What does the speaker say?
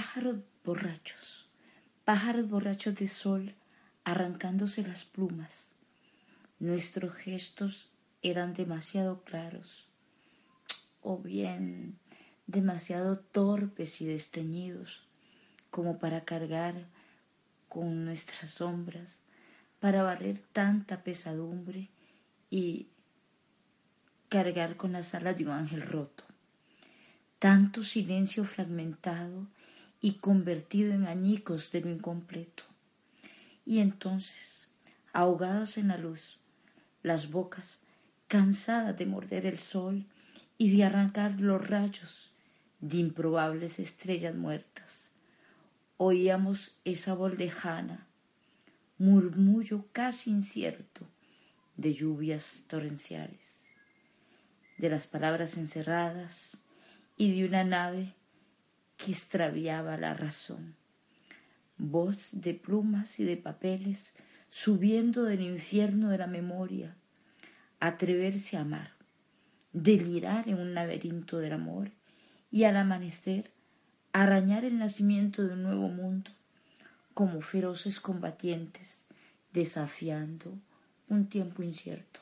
pájaros borrachos, pájaros borrachos de sol arrancándose las plumas. Nuestros gestos eran demasiado claros, o bien demasiado torpes y desteñidos, como para cargar con nuestras sombras, para barrer tanta pesadumbre y cargar con las alas de un ángel roto. Tanto silencio fragmentado y convertido en añicos de lo incompleto. Y entonces, ahogados en la luz, las bocas, cansadas de morder el sol y de arrancar los rayos de improbables estrellas muertas, oíamos esa voz lejana, murmullo casi incierto de lluvias torrenciales, de las palabras encerradas y de una nave que extraviaba la razón. Voz de plumas y de papeles subiendo del infierno de la memoria, atreverse a amar, delirar en un laberinto del amor y al amanecer arañar el nacimiento de un nuevo mundo como feroces combatientes desafiando un tiempo incierto.